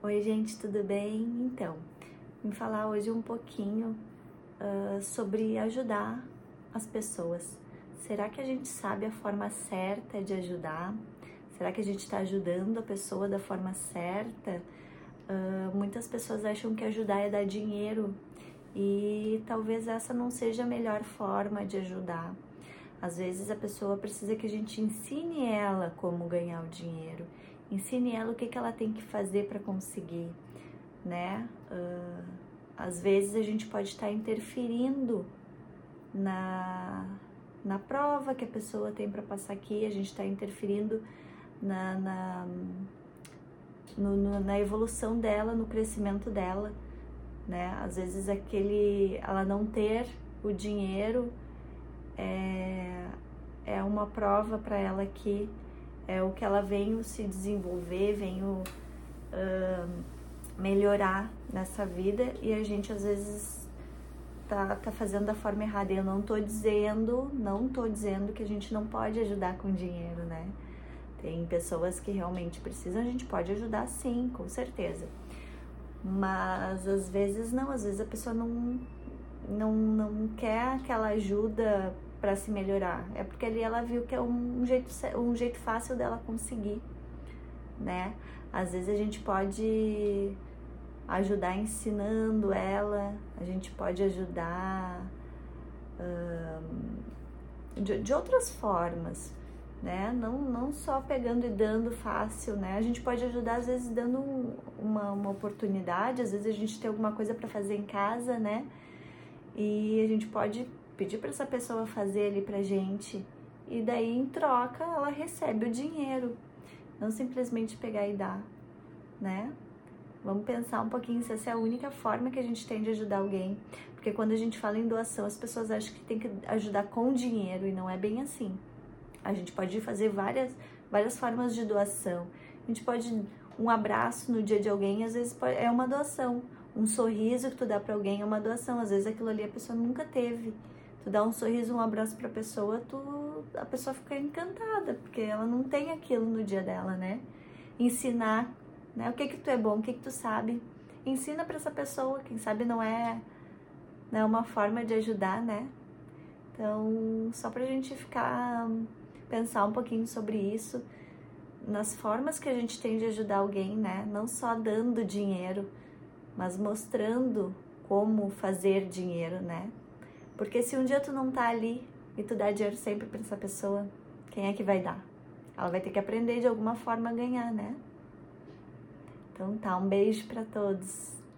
Oi, gente, tudo bem? Então, vim falar hoje um pouquinho uh, sobre ajudar as pessoas. Será que a gente sabe a forma certa de ajudar? Será que a gente está ajudando a pessoa da forma certa? Uh, muitas pessoas acham que ajudar é dar dinheiro e talvez essa não seja a melhor forma de ajudar. Às vezes a pessoa precisa que a gente ensine ela como ganhar o dinheiro ensine ela o que, que ela tem que fazer para conseguir, né? Uh, às vezes a gente pode estar interferindo na, na prova que a pessoa tem para passar aqui, a gente está interferindo na, na, no, no, na evolução dela, no crescimento dela, né? Às vezes aquele, ela não ter o dinheiro é, é uma prova para ela que é o que ela veio se desenvolver, veio uh, melhorar nessa vida e a gente às vezes tá, tá fazendo da forma errada. Eu não tô dizendo, não tô dizendo que a gente não pode ajudar com dinheiro, né? Tem pessoas que realmente precisam, a gente pode ajudar sim, com certeza. Mas às vezes não, às vezes a pessoa não, não, não quer aquela ajuda para se melhorar. É porque ali ela viu que é um jeito, um jeito fácil dela conseguir, né? Às vezes a gente pode ajudar ensinando ela, a gente pode ajudar de, de outras formas, né? Não, não só pegando e dando fácil, né? A gente pode ajudar às vezes dando uma, uma oportunidade, às vezes a gente tem alguma coisa para fazer em casa, né? E a gente pode pedir para essa pessoa fazer ali pra gente e daí em troca ela recebe o dinheiro, não simplesmente pegar e dar, né? Vamos pensar um pouquinho se essa é a única forma que a gente tem de ajudar alguém, porque quando a gente fala em doação, as pessoas acham que tem que ajudar com dinheiro e não é bem assim. A gente pode fazer várias várias formas de doação. A gente pode um abraço no dia de alguém, às vezes é uma doação. Um sorriso que tu dá para alguém é uma doação. Às vezes aquilo ali a pessoa nunca teve tu dá um sorriso, um abraço pra pessoa, tu, a pessoa fica encantada, porque ela não tem aquilo no dia dela, né? Ensinar, né? O que que tu é bom, o que que tu sabe. Ensina para essa pessoa, quem sabe não é, não é uma forma de ajudar, né? Então, só pra gente ficar, pensar um pouquinho sobre isso, nas formas que a gente tem de ajudar alguém, né? Não só dando dinheiro, mas mostrando como fazer dinheiro, né? Porque se um dia tu não tá ali e tu dá dinheiro sempre para essa pessoa, quem é que vai dar? Ela vai ter que aprender de alguma forma a ganhar, né? Então tá, um beijo para todos.